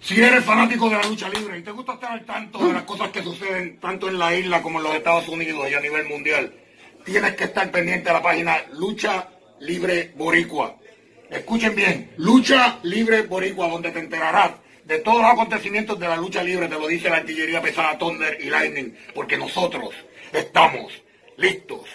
Si eres fanático de la lucha libre y te gusta estar al tanto de las cosas que suceden tanto en la isla como en los Estados Unidos y a nivel mundial, tienes que estar pendiente de la página Lucha Libre Boricua. Escuchen bien, Lucha Libre Boricua, donde te enterarás de todos los acontecimientos de la lucha libre, te lo dice la artillería pesada Thunder y Lightning, porque nosotros estamos listos